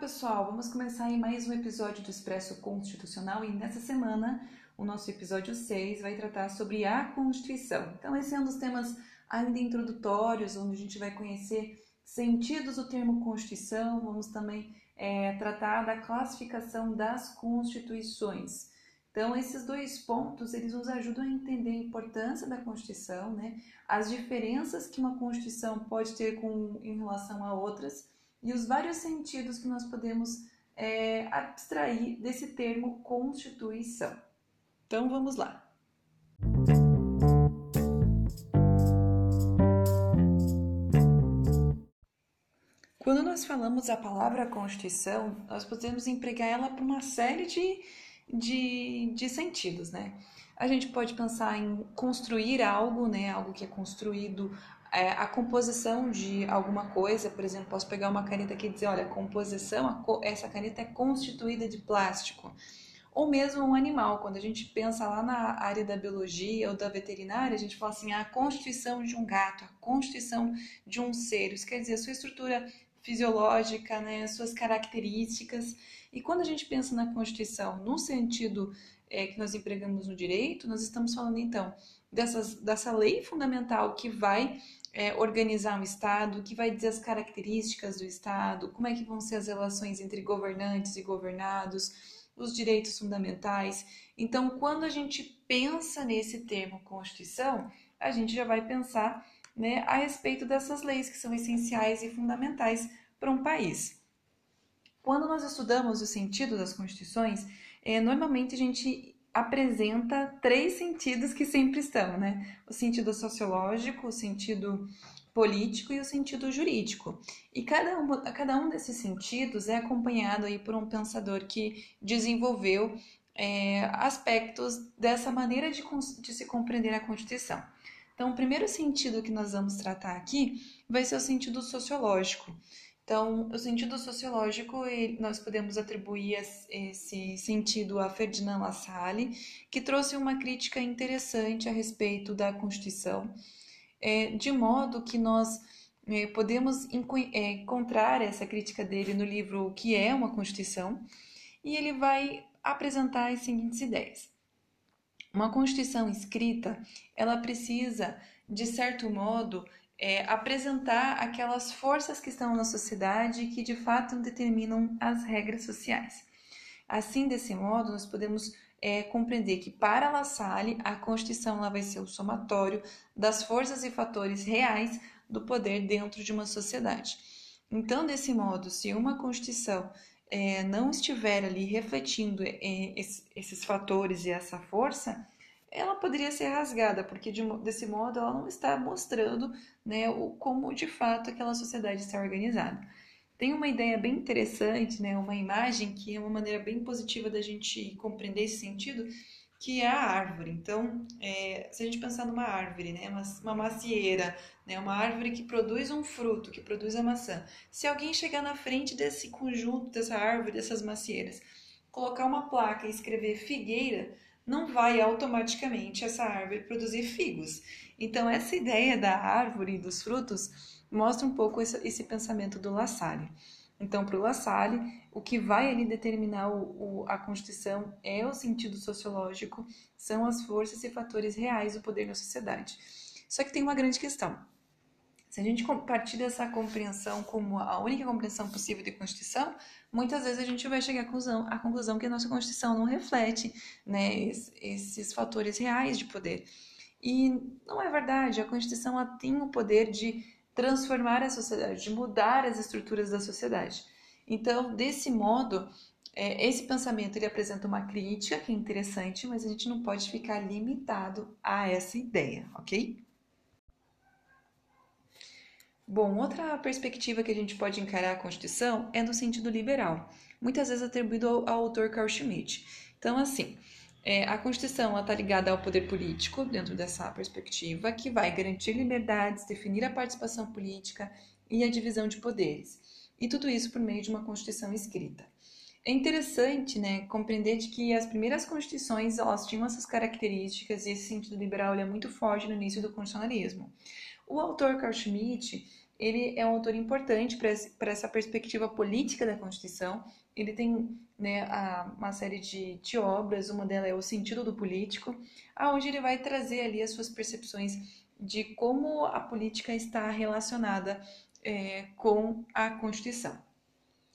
pessoal! Vamos começar aí mais um episódio do Expresso Constitucional e nessa semana o nosso episódio 6 vai tratar sobre a Constituição. Então, esse é um dos temas ainda introdutórios, onde a gente vai conhecer sentidos do termo Constituição, vamos também é, tratar da classificação das constituições. Então, esses dois pontos, eles nos ajudam a entender a importância da Constituição, né? as diferenças que uma Constituição pode ter com, em relação a outras, e os vários sentidos que nós podemos é, abstrair desse termo Constituição. Então vamos lá. Quando nós falamos a palavra Constituição, nós podemos empregar ela para uma série de, de, de sentidos, né? A gente pode pensar em construir algo, né? Algo que é construído é, a composição de alguma coisa, por exemplo, posso pegar uma caneta aqui e dizer, olha, a composição, a, essa caneta é constituída de plástico. Ou mesmo um animal, quando a gente pensa lá na área da biologia ou da veterinária, a gente fala assim, a constituição de um gato, a constituição de um ser, isso quer dizer, a sua estrutura fisiológica, né, suas características. E quando a gente pensa na Constituição no sentido é, que nós empregamos no direito, nós estamos falando então dessas, dessa lei fundamental que vai é, organizar um Estado, que vai dizer as características do Estado, como é que vão ser as relações entre governantes e governados, os direitos fundamentais. Então, quando a gente pensa nesse termo Constituição, a gente já vai pensar né, a respeito dessas leis que são essenciais e fundamentais para um país. Quando nós estudamos o sentido das constituições, é, normalmente a gente apresenta três sentidos que sempre estão, né? O sentido sociológico, o sentido político e o sentido jurídico. E cada um, cada um desses sentidos é acompanhado aí por um pensador que desenvolveu é, aspectos dessa maneira de, de se compreender a Constituição. Então, o primeiro sentido que nós vamos tratar aqui vai ser o sentido sociológico. Então, o sentido sociológico, nós podemos atribuir esse sentido a Ferdinand Lassalle, que trouxe uma crítica interessante a respeito da Constituição, é, de modo que nós é, podemos é, encontrar essa crítica dele no livro O que é uma Constituição, e ele vai apresentar as seguintes ideias. Uma Constituição escrita, ela precisa, de certo modo, é, apresentar aquelas forças que estão na sociedade e que de fato determinam as regras sociais. Assim, desse modo, nós podemos é, compreender que para La Salle a Constituição ela vai ser o somatório das forças e fatores reais do poder dentro de uma sociedade. Então, desse modo, se uma Constituição é, não estiver ali refletindo é, esses fatores e essa força, ela poderia ser rasgada, porque de, desse modo ela não está mostrando né, o, como de fato aquela sociedade está organizada. Tem uma ideia bem interessante, né, uma imagem que é uma maneira bem positiva da gente compreender esse sentido, que é a árvore. Então, é, se a gente pensar numa árvore, né, uma, uma macieira, né, uma árvore que produz um fruto, que produz a maçã. Se alguém chegar na frente desse conjunto, dessa árvore, dessas macieiras, colocar uma placa e escrever figueira, não vai automaticamente essa árvore produzir figos. Então, essa ideia da árvore e dos frutos mostra um pouco esse, pensamento do La Salle. Então, para o La Salle, o que vai ali determinar o, o, a Constituição é o sentido sociológico, são as forças e fatores reais do poder na sociedade. Só que tem uma grande questão. Se a gente partir dessa compreensão como a única compreensão possível de Constituição, muitas vezes a gente vai chegar à conclusão, à conclusão que a nossa Constituição não reflete né, esses fatores reais de poder. E não é verdade, a Constituição tem o poder de transformar a sociedade, de mudar as estruturas da sociedade. Então, desse modo, é, esse pensamento ele apresenta uma crítica que é interessante, mas a gente não pode ficar limitado a essa ideia, ok? Bom, outra perspectiva que a gente pode encarar a Constituição é no sentido liberal, muitas vezes atribuído ao, ao autor Carl Schmitt. Então, assim, é, a Constituição está ligada ao poder político, dentro dessa perspectiva, que vai garantir liberdades, definir a participação política e a divisão de poderes. E tudo isso por meio de uma Constituição escrita. É interessante né, compreender de que as primeiras constituições elas tinham essas características e esse sentido liberal é muito forte no início do constitucionalismo. O autor Carl Schmitt ele é um autor importante para essa perspectiva política da Constituição. Ele tem né, a, uma série de, de obras, uma delas é O Sentido do Político, aonde ele vai trazer ali as suas percepções de como a política está relacionada é, com a Constituição.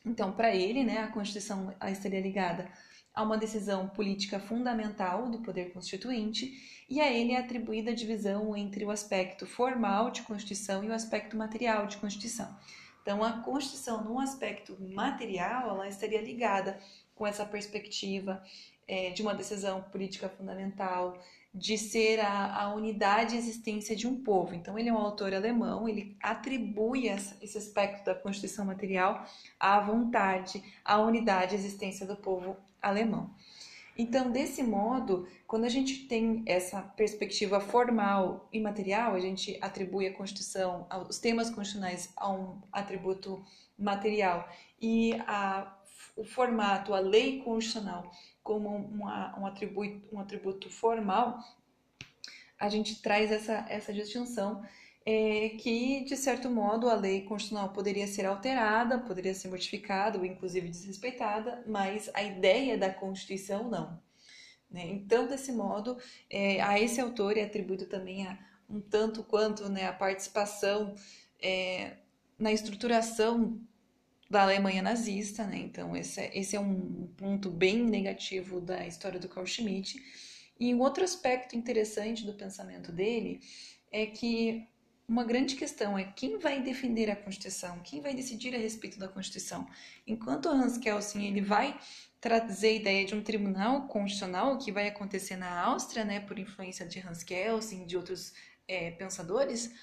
Então, para ele, né, a Constituição estaria ligada a uma decisão política fundamental do poder constituinte e a ele é atribuída a divisão entre o aspecto formal de Constituição e o aspecto material de Constituição. Então, a Constituição, num aspecto material, ela estaria ligada com essa perspectiva é, de uma decisão política fundamental, de ser a, a unidade e existência de um povo. Então, ele é um autor alemão, ele atribui essa, esse aspecto da Constituição material à vontade, à unidade e existência do povo alemão. Então, desse modo, quando a gente tem essa perspectiva formal e material, a gente atribui a Constituição, os temas constitucionais a um atributo material e a, o formato, a lei constitucional, como uma, um, atributo, um atributo formal, a gente traz essa, essa distinção é, que, de certo modo, a lei constitucional poderia ser alterada, poderia ser modificada ou, inclusive, desrespeitada, mas a ideia da Constituição não. Né? Então, desse modo, é, a esse autor é atribuído também a um tanto quanto né, a participação é, na estruturação da Alemanha nazista, né? Então esse é, esse é um ponto bem negativo da história do Carl Schmitt. E um outro aspecto interessante do pensamento dele é que uma grande questão é quem vai defender a Constituição, quem vai decidir a respeito da Constituição. Enquanto Hans Kelsen ele vai trazer a ideia de um tribunal constitucional que vai acontecer na Áustria, né, por influência de Hans Kelsen e de outros é, pensadores,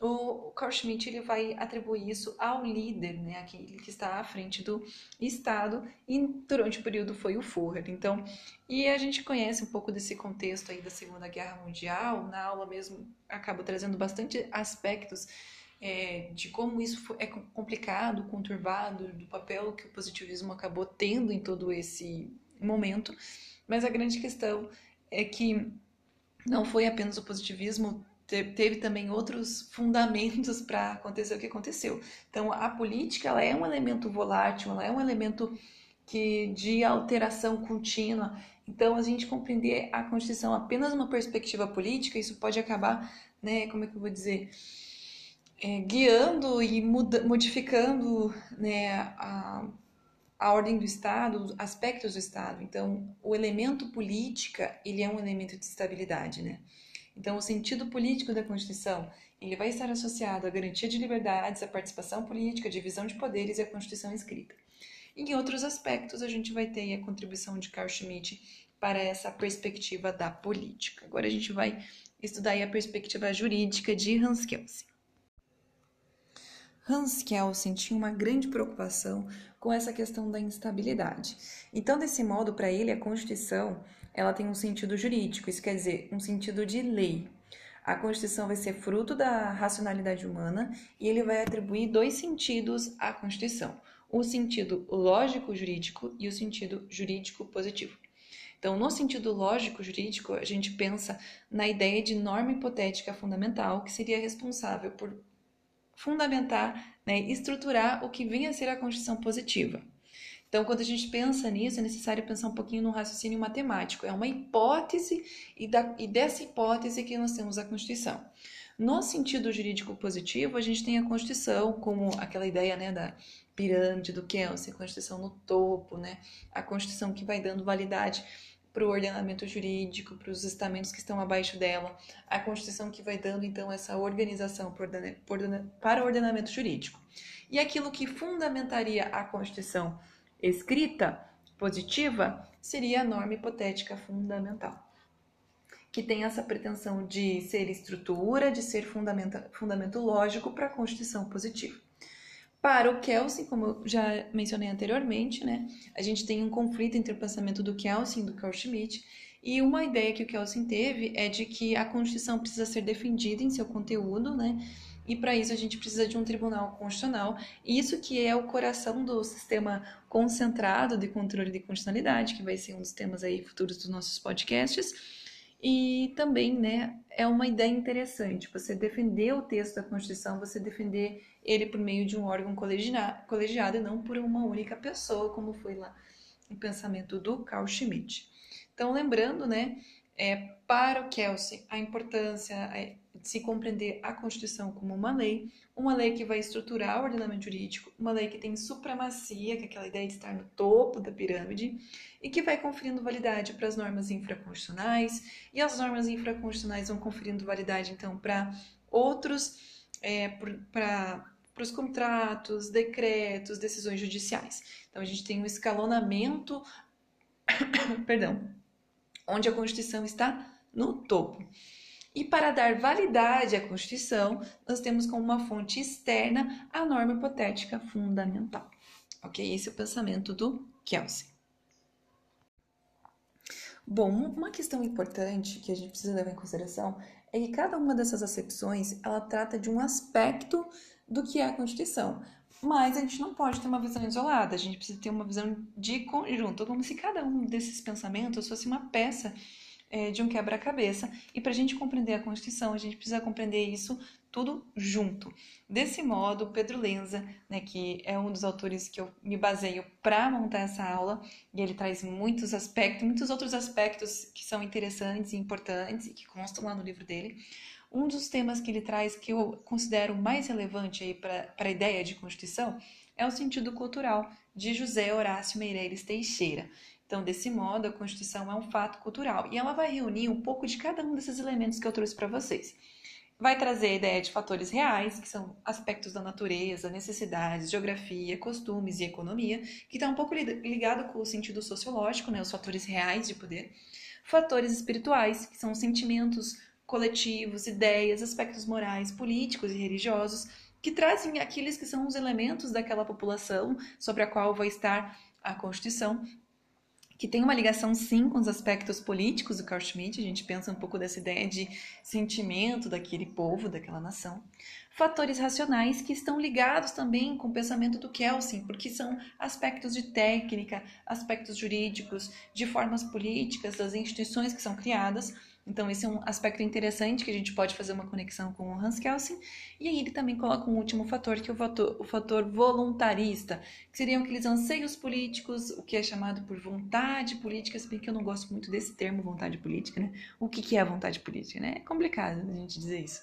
o Carl Schmitt ele vai atribuir isso ao líder, né, aquele que está à frente do Estado, e durante o período foi o Führer. Então, e a gente conhece um pouco desse contexto aí da Segunda Guerra Mundial, na aula mesmo acaba trazendo bastante aspectos é, de como isso é complicado, conturbado, do papel que o positivismo acabou tendo em todo esse momento, mas a grande questão é que não foi apenas o positivismo teve também outros fundamentos para acontecer o que aconteceu. Então, a política ela é um elemento volátil, ela é um elemento que de alteração contínua. Então, a gente compreender a Constituição apenas uma perspectiva política, isso pode acabar, né, como é que eu vou dizer, é, guiando e muda, modificando né, a, a ordem do Estado, aspectos do Estado. Então, o elemento política, ele é um elemento de estabilidade, né? Então, o sentido político da Constituição ele vai estar associado à garantia de liberdades, à participação política, à divisão de poderes e à Constituição escrita. Em outros aspectos, a gente vai ter a contribuição de Carl Schmitt para essa perspectiva da política. Agora a gente vai estudar a perspectiva jurídica de Hans Kelsen. Hans Kelsen tinha uma grande preocupação com essa questão da instabilidade. Então, desse modo, para ele, a Constituição ela tem um sentido jurídico, isso quer dizer, um sentido de lei. A Constituição vai ser fruto da racionalidade humana e ele vai atribuir dois sentidos à Constituição: o sentido lógico-jurídico e o sentido jurídico-positivo. Então, no sentido lógico-jurídico, a gente pensa na ideia de norma hipotética fundamental que seria responsável por fundamentar, né, estruturar o que vinha a ser a Constituição positiva. Então, quando a gente pensa nisso, é necessário pensar um pouquinho no raciocínio matemático. É uma hipótese e, da, e dessa hipótese que nós temos a Constituição. No sentido jurídico positivo, a gente tem a Constituição como aquela ideia né, da pirâmide do Kelsen, a Constituição no topo, né, a Constituição que vai dando validade para o ordenamento jurídico, para os estamentos que estão abaixo dela, a Constituição que vai dando então essa organização para o ordenamento jurídico. E aquilo que fundamentaria a Constituição escrita positiva seria a norma hipotética fundamental, que tem essa pretensão de ser estrutura, de ser fundamento lógico para a constituição positiva. Para o Kelsen, como eu já mencionei anteriormente, né, a gente tem um conflito entre o pensamento do Kelsen e do Carl Schmitt, e uma ideia que o Kelsen teve é de que a Constituição precisa ser defendida em seu conteúdo, né, e para isso a gente precisa de um tribunal constitucional. Isso que é o coração do sistema concentrado de controle de constitucionalidade, que vai ser um dos temas aí futuros dos nossos podcasts. E também, né, é uma ideia interessante você defender o texto da Constituição, você defender ele por meio de um órgão colegiado e não por uma única pessoa, como foi lá o pensamento do Carl Schmitt. Então, lembrando, né, é, para o Kelsey, a importância é se compreender a Constituição como uma lei, uma lei que vai estruturar o ordenamento jurídico, uma lei que tem supremacia, que é aquela ideia de estar no topo da pirâmide, e que vai conferindo validade para as normas infraconstitucionais, e as normas infraconstitucionais vão conferindo validade, então, para outros, é, para os contratos, decretos, decisões judiciais. Então, a gente tem um escalonamento, perdão, onde a Constituição está no topo. E para dar validade à Constituição, nós temos como uma fonte externa a norma hipotética fundamental. Ok? Esse é o pensamento do Kelsey. Bom, uma questão importante que a gente precisa levar em consideração é que cada uma dessas acepções ela trata de um aspecto do que é a Constituição. Mas a gente não pode ter uma visão isolada, a gente precisa ter uma visão de conjunto, como se cada um desses pensamentos fosse uma peça é, de um quebra-cabeça. E para a gente compreender a Constituição, a gente precisa compreender isso tudo junto. Desse modo, Pedro Lenza, né, que é um dos autores que eu me baseio para montar essa aula, e ele traz muitos aspectos, muitos outros aspectos que são interessantes e importantes e que constam lá no livro dele. Um dos temas que ele traz que eu considero mais relevante aí para a ideia de Constituição é o sentido cultural de José Horácio Meireles Teixeira. Então, desse modo, a Constituição é um fato cultural e ela vai reunir um pouco de cada um desses elementos que eu trouxe para vocês vai trazer a ideia de fatores reais, que são aspectos da natureza, necessidades, geografia, costumes e economia, que está um pouco ligado com o sentido sociológico, né, os fatores reais de poder. Fatores espirituais, que são sentimentos coletivos, ideias, aspectos morais, políticos e religiosos, que trazem aqueles que são os elementos daquela população sobre a qual vai estar a Constituição que tem uma ligação sim com os aspectos políticos do Carl Schmitt, a gente pensa um pouco dessa ideia de sentimento daquele povo, daquela nação. Fatores racionais que estão ligados também com o pensamento do Kelsen, porque são aspectos de técnica, aspectos jurídicos, de formas políticas das instituições que são criadas, então, esse é um aspecto interessante que a gente pode fazer uma conexão com o Hans Kelsen. E aí ele também coloca um último fator, que é o fator, o fator voluntarista, que seriam aqueles anseios políticos, o que é chamado por vontade política, se bem que eu não gosto muito desse termo vontade política, né? O que, que é vontade política, né? É complicado a gente dizer isso.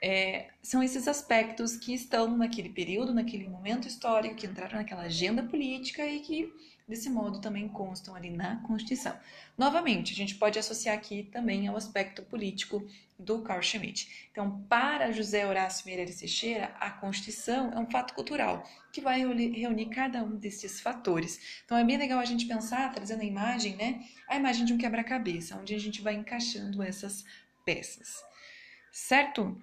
É, são esses aspectos que estão naquele período, naquele momento histórico, que entraram naquela agenda política e que desse modo também constam ali na Constituição. Novamente, a gente pode associar aqui também ao aspecto político do Carl Schmitt. Então, para José Horácio Meireles Teixeira, a Constituição é um fato cultural que vai reunir cada um desses fatores. Então, é bem legal a gente pensar, trazendo a imagem, né? A imagem de um quebra-cabeça, onde a gente vai encaixando essas peças. Certo?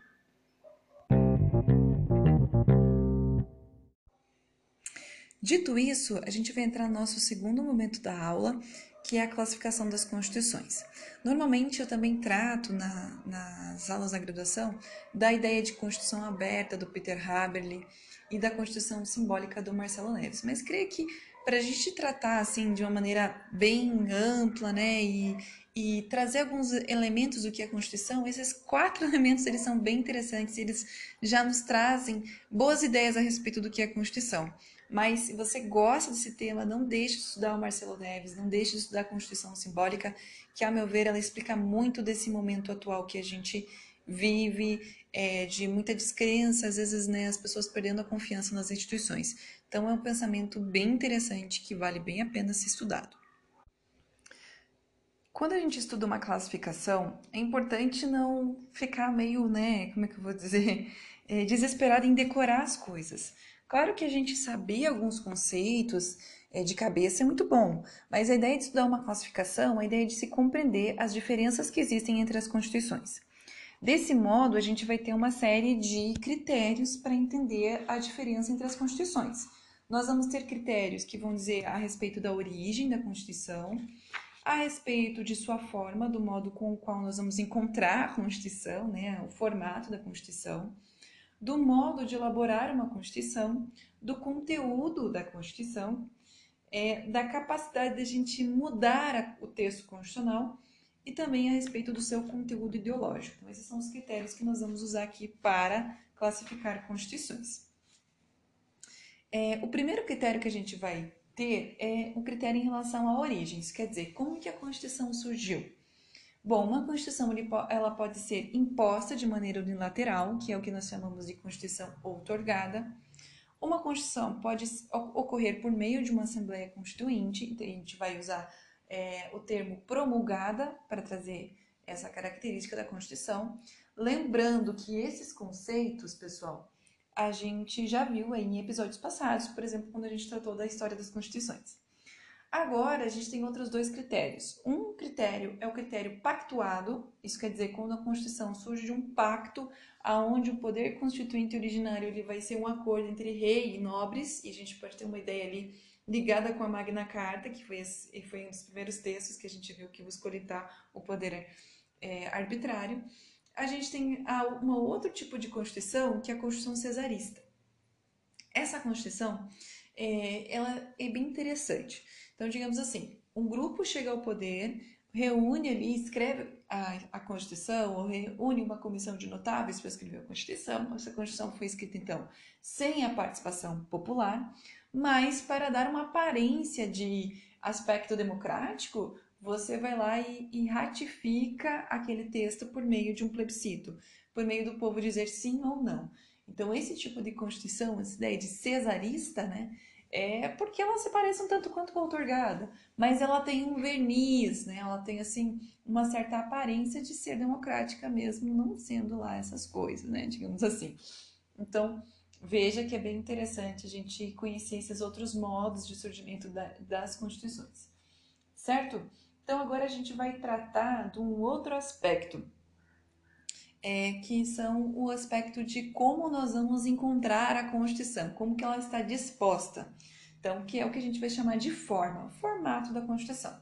Dito isso, a gente vai entrar no nosso segundo momento da aula, que é a classificação das constituições. Normalmente eu também trato na, nas aulas da graduação da ideia de constituição aberta do Peter Haberle e da constituição simbólica do Marcelo Neves, mas creio que para a gente tratar assim de uma maneira bem ampla, né, e, e trazer alguns elementos do que é a Constituição, esses quatro elementos eles são bem interessantes, eles já nos trazem boas ideias a respeito do que é a Constituição. Mas se você gosta desse tema, não deixe de estudar o Marcelo Neves, não deixe de estudar a Constituição Simbólica, que, a meu ver, ela explica muito desse momento atual que a gente vive, é, de muita descrença, às vezes né, as pessoas perdendo a confiança nas instituições. Então, é um pensamento bem interessante que vale bem a pena ser estudado. Quando a gente estuda uma classificação, é importante não ficar meio, né, como é que eu vou dizer, é, desesperado em decorar as coisas. Claro que a gente saber alguns conceitos é, de cabeça é muito bom, mas a ideia de estudar uma classificação a ideia de se compreender as diferenças que existem entre as constituições. Desse modo, a gente vai ter uma série de critérios para entender a diferença entre as constituições. Nós vamos ter critérios que vão dizer a respeito da origem da Constituição, a respeito de sua forma, do modo com o qual nós vamos encontrar a Constituição, né, o formato da Constituição do modo de elaborar uma Constituição, do conteúdo da Constituição, é, da capacidade de a gente mudar o texto constitucional e também a respeito do seu conteúdo ideológico. Então, esses são os critérios que nós vamos usar aqui para classificar constituições. É, o primeiro critério que a gente vai ter é o critério em relação a origens, quer dizer, como que a Constituição surgiu? Bom, uma Constituição ela pode ser imposta de maneira unilateral, que é o que nós chamamos de Constituição outorgada. Uma Constituição pode ocorrer por meio de uma Assembleia Constituinte, então a gente vai usar é, o termo promulgada para trazer essa característica da Constituição. Lembrando que esses conceitos, pessoal, a gente já viu em episódios passados, por exemplo, quando a gente tratou da história das constituições. Agora, a gente tem outros dois critérios. Um critério é o critério pactuado, isso quer dizer quando a Constituição surge de um pacto aonde o poder constituinte originário ele vai ser um acordo entre rei e nobres, e a gente pode ter uma ideia ali ligada com a Magna Carta, que foi, esse, foi um dos primeiros textos que a gente viu que buscou limitar o poder é, arbitrário. A gente tem um outro tipo de Constituição, que é a Constituição cesarista. Essa Constituição, é, ela é bem interessante. Então, digamos assim, um grupo chega ao poder, reúne ali, escreve a, a Constituição, ou reúne uma comissão de notáveis para escrever a Constituição. Essa Constituição foi escrita, então, sem a participação popular, mas para dar uma aparência de aspecto democrático, você vai lá e, e, ratifica aquele texto por meio de um plebiscito, por meio do povo dizer sim ou não. Então, esse tipo de constituição, essa ideia de cesarista, né, é porque ela se parece um tanto quanto com a outorgada, mas ela tem um verniz, né, ela tem, assim, uma certa aparência de ser democrática mesmo, não sendo lá essas coisas, né, digamos assim. Então, veja que é bem interessante a gente conhecer esses outros modos de surgimento da, das constituições, certo? Então agora a gente vai tratar de um outro aspecto, é, que são o aspecto de como nós vamos encontrar a Constituição, como que ela está disposta. Então, que é o que a gente vai chamar de forma, formato da Constituição.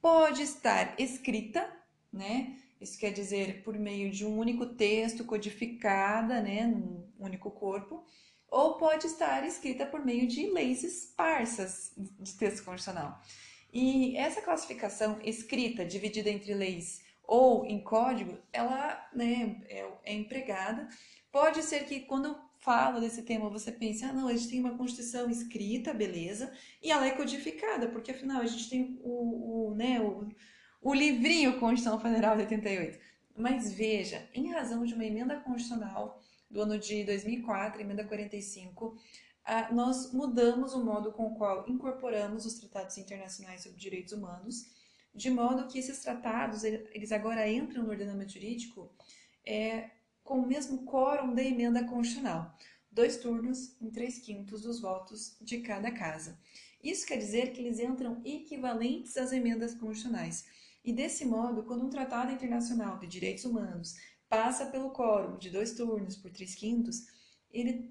Pode estar escrita, né? Isso quer dizer por meio de um único texto, codificada, né, num único corpo, ou pode estar escrita por meio de leis esparsas de texto constitucional. E essa classificação escrita, dividida entre leis ou em código, ela né, é, é empregada. Pode ser que quando eu falo desse tema você pense, ah, não, a gente tem uma Constituição escrita, beleza, e ela é codificada, porque afinal a gente tem o, o né, o, o livrinho Constituição Federal de 88. Mas veja, em razão de uma emenda constitucional do ano de 2004, emenda 45, nós mudamos o modo com o qual incorporamos os tratados internacionais sobre direitos humanos, de modo que esses tratados, eles agora entram no ordenamento jurídico é, com o mesmo quórum da emenda constitucional, dois turnos em três quintos dos votos de cada casa. Isso quer dizer que eles entram equivalentes às emendas constitucionais. E desse modo, quando um tratado internacional de direitos humanos passa pelo quórum de dois turnos por três quintos, ele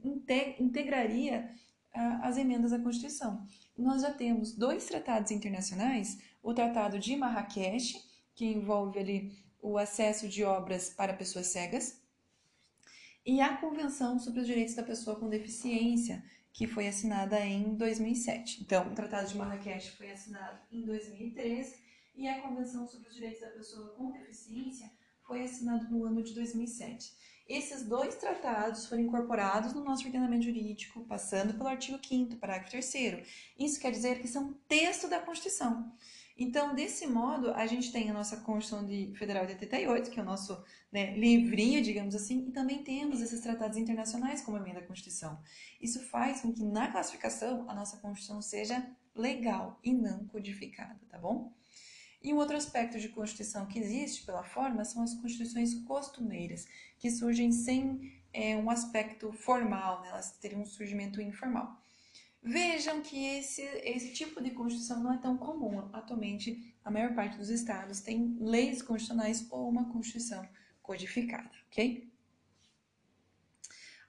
integraria ah, as emendas à Constituição. Nós já temos dois tratados internacionais, o Tratado de Marrakech, que envolve ali o acesso de obras para pessoas cegas, e a Convenção sobre os Direitos da Pessoa com Deficiência, que foi assinada em 2007. Então, o Tratado de Marrakech foi assinado em 2013 e a Convenção sobre os Direitos da Pessoa com Deficiência foi assinado no ano de 2007. Esses dois tratados foram incorporados no nosso ordenamento jurídico, passando pelo artigo 5 parágrafo 3 Isso quer dizer que são texto da Constituição. Então, desse modo, a gente tem a nossa Constituição de Federal de 88, que é o nosso né, livrinho, digamos assim, e também temos esses tratados internacionais como emenda à Constituição. Isso faz com que, na classificação, a nossa Constituição seja legal e não codificada, tá bom? E um outro aspecto de Constituição que existe pela forma são as constituições costumeiras, que surgem sem é, um aspecto formal, né? elas teriam um surgimento informal. Vejam que esse, esse tipo de Constituição não é tão comum. Atualmente, a maior parte dos estados tem leis constitucionais ou uma Constituição codificada, ok?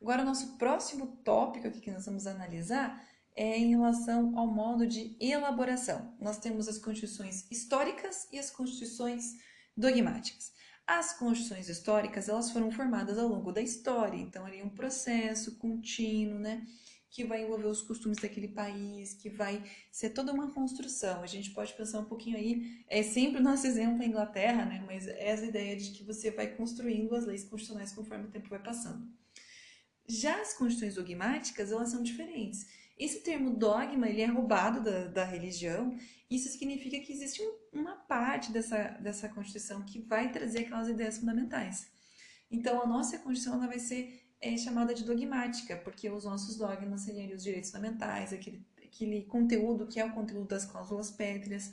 Agora, o nosso próximo tópico aqui que nós vamos analisar é em relação ao modo de elaboração. Nós temos as constituições históricas e as constituições dogmáticas. As constituições históricas, elas foram formadas ao longo da história, então ali um processo contínuo, né, que vai envolver os costumes daquele país, que vai ser toda uma construção. A gente pode pensar um pouquinho aí, é sempre o nosso exemplo a Inglaterra, né? Mas é essa ideia de que você vai construindo as leis constitucionais conforme o tempo vai passando. Já as constituições dogmáticas, elas são diferentes. Esse termo dogma, ele é roubado da, da religião. Isso significa que existe uma parte dessa, dessa Constituição que vai trazer aquelas ideias fundamentais. Então, a nossa Constituição ela vai ser é, chamada de dogmática, porque os nossos dogmas seriam os direitos fundamentais, aquele, aquele conteúdo que é o conteúdo das cláusulas pétreas,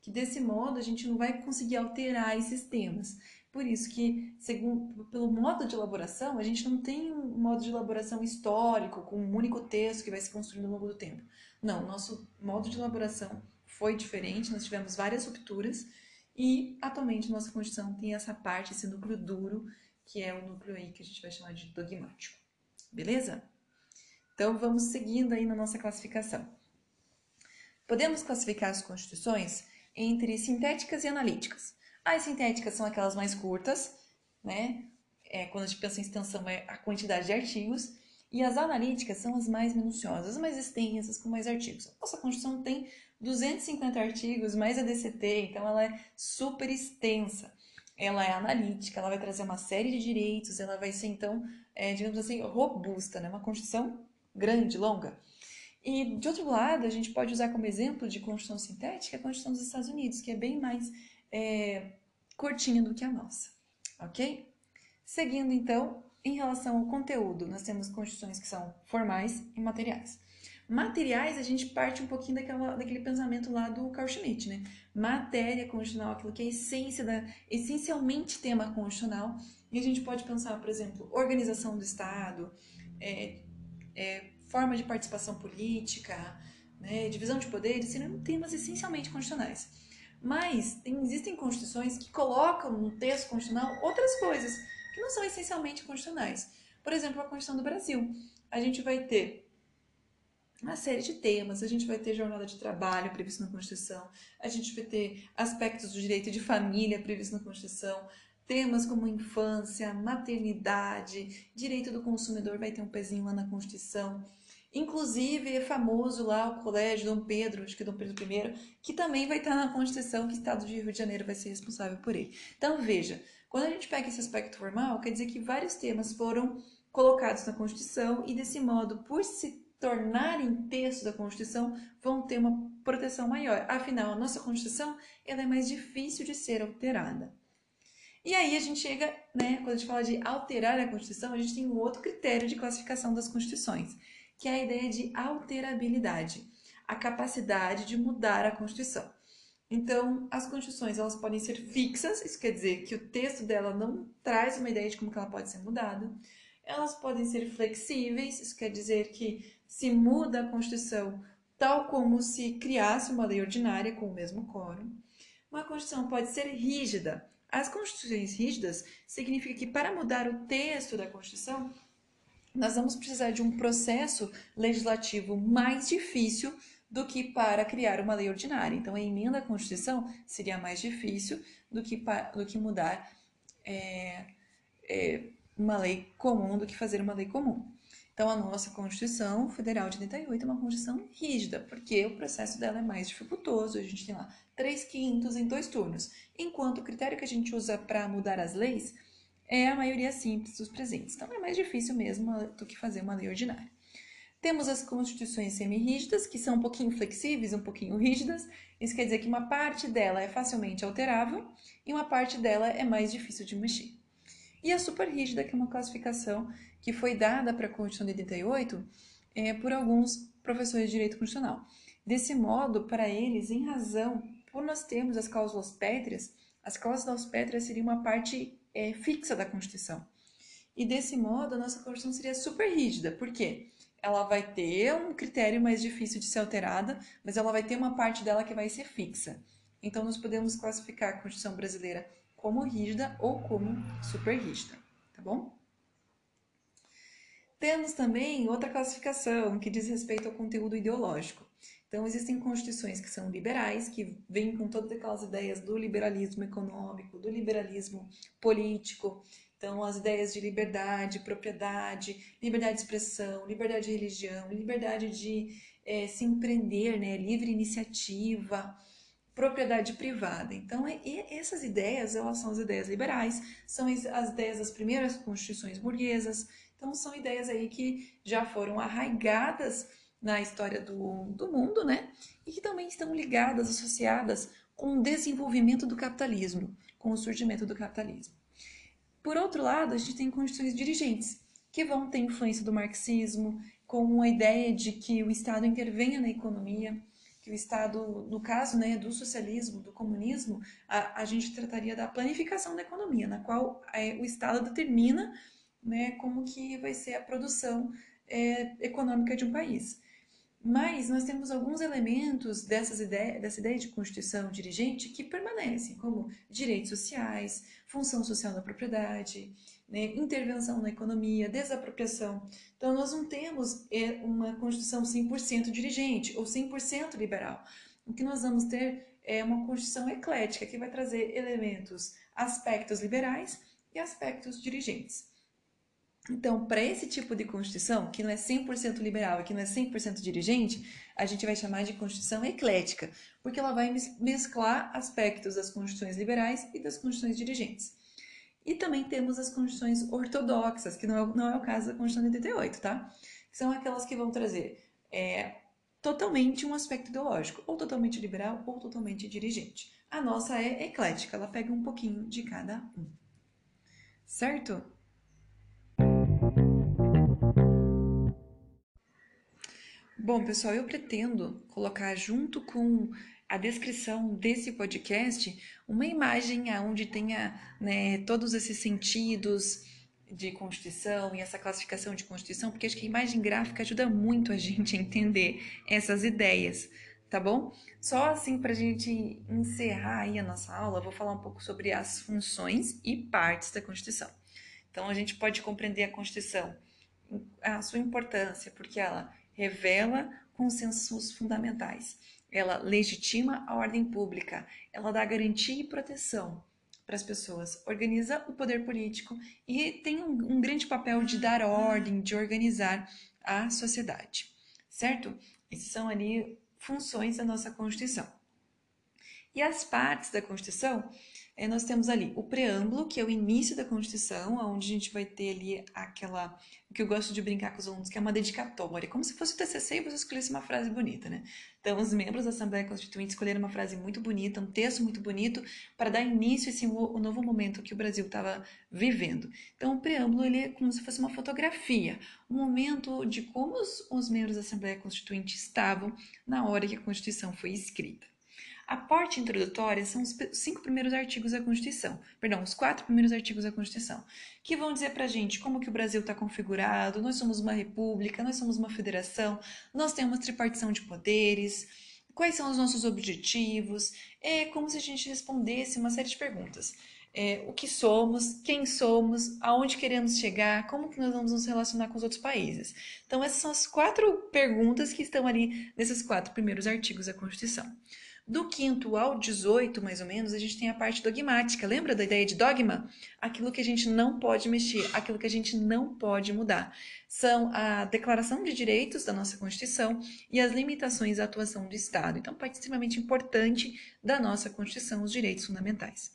que desse modo a gente não vai conseguir alterar esses temas. Por isso que, segundo, pelo modo de elaboração, a gente não tem um modo de elaboração histórico, com um único texto que vai se construindo ao longo do tempo. Não, nosso modo de elaboração foi diferente, nós tivemos várias rupturas e atualmente nossa Constituição tem essa parte, esse núcleo duro, que é o núcleo aí que a gente vai chamar de dogmático. Beleza? Então vamos seguindo aí na nossa classificação. Podemos classificar as constituições entre sintéticas e analíticas. As sintéticas são aquelas mais curtas, né? É, quando a gente pensa em extensão, é a quantidade de artigos. E as analíticas são as mais minuciosas, mais extensas, com mais artigos. Nossa Constituição tem 250 artigos, mais a DCT, então ela é super extensa. Ela é analítica, ela vai trazer uma série de direitos, ela vai ser, então, é, digamos assim, robusta, né? Uma Constituição grande, longa. E, de outro lado, a gente pode usar como exemplo de Constituição sintética a Constituição dos Estados Unidos, que é bem mais é, curtinha do que a nossa, ok? Seguindo então, em relação ao conteúdo, nós temos constituições que são formais e materiais. Materiais, a gente parte um pouquinho daquela, daquele pensamento lá do Carl Schmitt, né? Matéria constitucional, aquilo que é essência da, essencialmente tema constitucional. E a gente pode pensar, por exemplo, organização do Estado, é, é, forma de participação política, né, divisão de poderes, seriam temas essencialmente constitucionais. Mas tem, existem constituições que colocam no texto constitucional outras coisas que não são essencialmente constitucionais. Por exemplo, a Constituição do Brasil. A gente vai ter uma série de temas, a gente vai ter jornada de trabalho previsto na Constituição, a gente vai ter aspectos do direito de família previsto na Constituição, temas como infância, maternidade, direito do consumidor vai ter um pezinho lá na Constituição. Inclusive, é famoso lá o colégio Dom Pedro, acho que é Dom Pedro I, que também vai estar na Constituição que o Estado de Rio de Janeiro vai ser responsável por ele. Então, veja, quando a gente pega esse aspecto formal, quer dizer que vários temas foram colocados na Constituição e, desse modo, por se tornarem texto da Constituição, vão ter uma proteção maior. Afinal, a nossa Constituição ela é mais difícil de ser alterada. E aí a gente chega, né, quando a gente fala de alterar a Constituição, a gente tem um outro critério de classificação das Constituições, que é a ideia de alterabilidade, a capacidade de mudar a Constituição. Então, as constituições elas podem ser fixas, isso quer dizer que o texto dela não traz uma ideia de como ela pode ser mudada. Elas podem ser flexíveis, isso quer dizer que se muda a Constituição tal como se criasse uma lei ordinária com o mesmo quórum. Uma Constituição pode ser rígida. As constituições rígidas significa que para mudar o texto da Constituição, nós vamos precisar de um processo legislativo mais difícil do que para criar uma lei ordinária. Então, a emenda à Constituição seria mais difícil do que, do que mudar é, é, uma lei comum, do que fazer uma lei comum. Então, a nossa Constituição Federal de 88 é uma Constituição rígida, porque o processo dela é mais dificultoso. A gente tem lá três quintos em dois turnos, enquanto o critério que a gente usa para mudar as leis é a maioria simples dos presentes. Então é mais difícil mesmo do que fazer uma lei ordinária. Temos as constituições semi-rígidas, que são um pouquinho flexíveis, um pouquinho rígidas. Isso quer dizer que uma parte dela é facilmente alterável e uma parte dela é mais difícil de mexer. E a super-rígida, que é uma classificação que foi dada para a Constituição de 88 é, por alguns professores de direito constitucional. Desse modo, para eles, em razão, por nós termos as cláusulas pétreas, as cláusulas pétreas seriam uma parte é, fixa da Constituição. E desse modo, a nossa Constituição seria super rígida. Por quê? Ela vai ter um critério mais difícil de ser alterada, mas ela vai ter uma parte dela que vai ser fixa. Então, nós podemos classificar a Constituição brasileira como rígida ou como super rígida, tá bom? Temos também outra classificação que diz respeito ao conteúdo ideológico. Então, existem constituições que são liberais, que vêm com todas aquelas ideias do liberalismo econômico, do liberalismo político. Então, as ideias de liberdade, propriedade, liberdade de expressão, liberdade de religião, liberdade de é, se empreender, né? livre iniciativa, propriedade privada. Então, essas ideias, elas são as ideias liberais, são as ideias das primeiras constituições burguesas. Então, são ideias aí que já foram arraigadas na história do, do mundo, né? E que também estão ligadas, associadas com o desenvolvimento do capitalismo, com o surgimento do capitalismo. Por outro lado, a gente tem constituições dirigentes, que vão ter influência do marxismo, com a ideia de que o Estado intervenha na economia, que o Estado, no caso né, do socialismo, do comunismo, a, a gente trataria da planificação da economia, na qual é, o Estado determina né, como que vai ser a produção é, econômica de um país. Mas nós temos alguns elementos dessas ideias, dessa ideia de constituição dirigente que permanecem, como direitos sociais, função social da propriedade, né, intervenção na economia, desapropriação. Então, nós não temos é, uma Constituição 100% dirigente ou 100% liberal. O que nós vamos ter é uma Constituição eclética, que vai trazer elementos, aspectos liberais e aspectos dirigentes. Então, para esse tipo de Constituição, que não é 100% liberal e que não é 100% dirigente, a gente vai chamar de Constituição eclética, porque ela vai mesclar aspectos das Constituições liberais e das Constituições dirigentes. E também temos as Constituições ortodoxas, que não é, não é o caso da Constituição de 88, tá? São aquelas que vão trazer é, totalmente um aspecto ideológico, ou totalmente liberal ou totalmente dirigente. A nossa é eclética, ela pega um pouquinho de cada um. Certo? Bom, pessoal, eu pretendo colocar junto com a descrição desse podcast uma imagem onde tenha né, todos esses sentidos de Constituição e essa classificação de Constituição, porque acho que a imagem gráfica ajuda muito a gente a entender essas ideias, tá bom? Só assim para a gente encerrar aí a nossa aula, vou falar um pouco sobre as funções e partes da Constituição. Então a gente pode compreender a Constituição, a sua importância, porque ela revela consensos fundamentais. Ela legitima a ordem pública, ela dá garantia e proteção para as pessoas, organiza o poder político e tem um, um grande papel de dar ordem, de organizar a sociedade, certo? Essas são ali funções da nossa Constituição. E as partes da Constituição é, nós temos ali o preâmbulo, que é o início da Constituição, onde a gente vai ter ali aquela, o que eu gosto de brincar com os alunos, que é uma dedicatória, como se fosse o TCC e você escolhesse uma frase bonita, né? Então, os membros da Assembleia Constituinte escolheram uma frase muito bonita, um texto muito bonito, para dar início a esse novo momento que o Brasil estava vivendo. Então, o preâmbulo ele é como se fosse uma fotografia, um momento de como os, os membros da Assembleia Constituinte estavam na hora que a Constituição foi escrita. A parte introdutória são os cinco primeiros artigos da Constituição, perdão, os quatro primeiros artigos da Constituição, que vão dizer para a gente como que o Brasil está configurado, nós somos uma república, nós somos uma federação, nós temos tripartição de poderes, quais são os nossos objetivos, é como se a gente respondesse uma série de perguntas. É, o que somos, quem somos, aonde queremos chegar, como que nós vamos nos relacionar com os outros países. Então, essas são as quatro perguntas que estão ali nesses quatro primeiros artigos da Constituição. Do quinto ao 18, mais ou menos, a gente tem a parte dogmática. Lembra da ideia de dogma? Aquilo que a gente não pode mexer, aquilo que a gente não pode mudar. São a declaração de direitos da nossa Constituição e as limitações à atuação do Estado. Então, parte extremamente importante da nossa Constituição, os direitos fundamentais.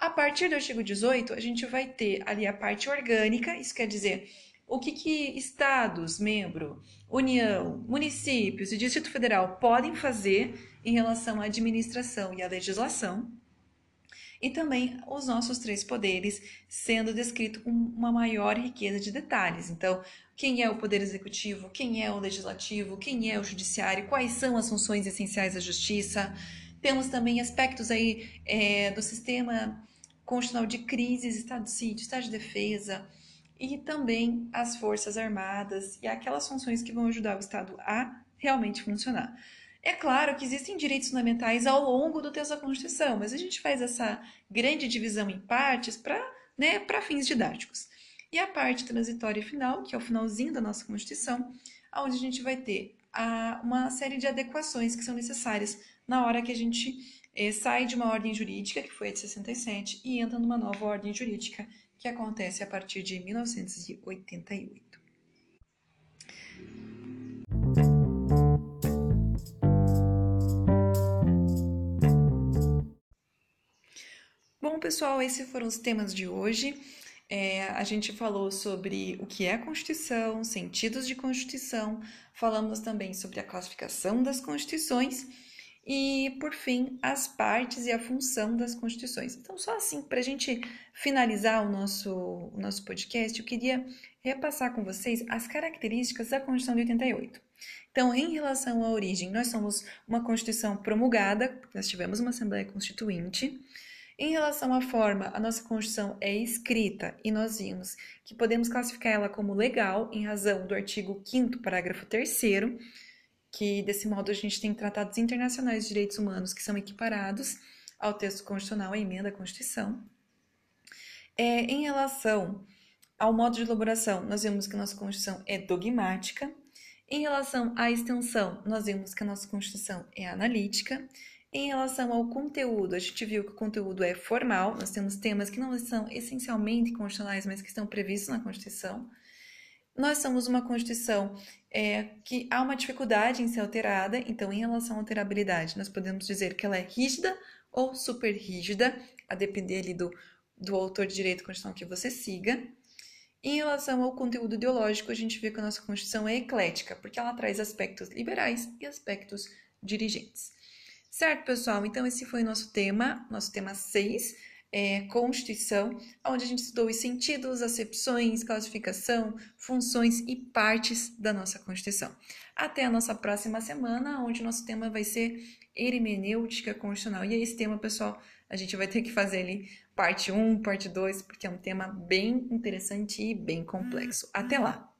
A partir do artigo 18, a gente vai ter ali a parte orgânica, isso quer dizer o que, que estados, membro, União, municípios e Distrito Federal podem fazer em relação à administração e à legislação, e também os nossos três poderes sendo descrito com uma maior riqueza de detalhes. Então, quem é o poder executivo, quem é o legislativo, quem é o judiciário, quais são as funções essenciais da justiça. Temos também aspectos aí é, do sistema constitucional de crises, estado de sítio, estado de defesa, e também as forças armadas e aquelas funções que vão ajudar o Estado a realmente funcionar. É claro que existem direitos fundamentais ao longo do texto da Constituição, mas a gente faz essa grande divisão em partes para né, fins didáticos. E a parte transitória final, que é o finalzinho da nossa Constituição, onde a gente vai ter a uma série de adequações que são necessárias na hora que a gente é, sai de uma ordem jurídica, que foi a de 67, e entra numa nova ordem jurídica, que acontece a partir de 1988. Bom, pessoal, esses foram os temas de hoje. É, a gente falou sobre o que é Constituição, sentidos de Constituição, falamos também sobre a classificação das Constituições e, por fim, as partes e a função das Constituições. Então, só assim, para a gente finalizar o nosso, o nosso podcast, eu queria repassar com vocês as características da Constituição de 88. Então, em relação à origem, nós somos uma Constituição promulgada, nós tivemos uma Assembleia Constituinte. Em relação à forma, a nossa Constituição é escrita e nós vimos que podemos classificar ela como legal em razão do artigo 5 parágrafo 3 que desse modo a gente tem tratados internacionais de direitos humanos que são equiparados ao texto constitucional, à emenda à Constituição. É, em relação ao modo de elaboração, nós vimos que a nossa Constituição é dogmática. Em relação à extensão, nós vimos que a nossa Constituição é analítica. Em relação ao conteúdo, a gente viu que o conteúdo é formal, nós temos temas que não são essencialmente constitucionais, mas que estão previstos na Constituição. Nós somos uma Constituição é, que há uma dificuldade em ser alterada, então, em relação à alterabilidade, nós podemos dizer que ela é rígida ou super rígida, a depender ali do, do autor de direito constitucional que você siga. Em relação ao conteúdo ideológico, a gente vê que a nossa Constituição é eclética, porque ela traz aspectos liberais e aspectos dirigentes. Certo, pessoal? Então, esse foi o nosso tema, nosso tema 6, é, Constituição, onde a gente estudou os sentidos, acepções, classificação, funções e partes da nossa Constituição. Até a nossa próxima semana, onde o nosso tema vai ser hermenêutica constitucional. E esse tema, pessoal, a gente vai ter que fazer ali parte 1, parte 2, porque é um tema bem interessante e bem complexo. Até lá!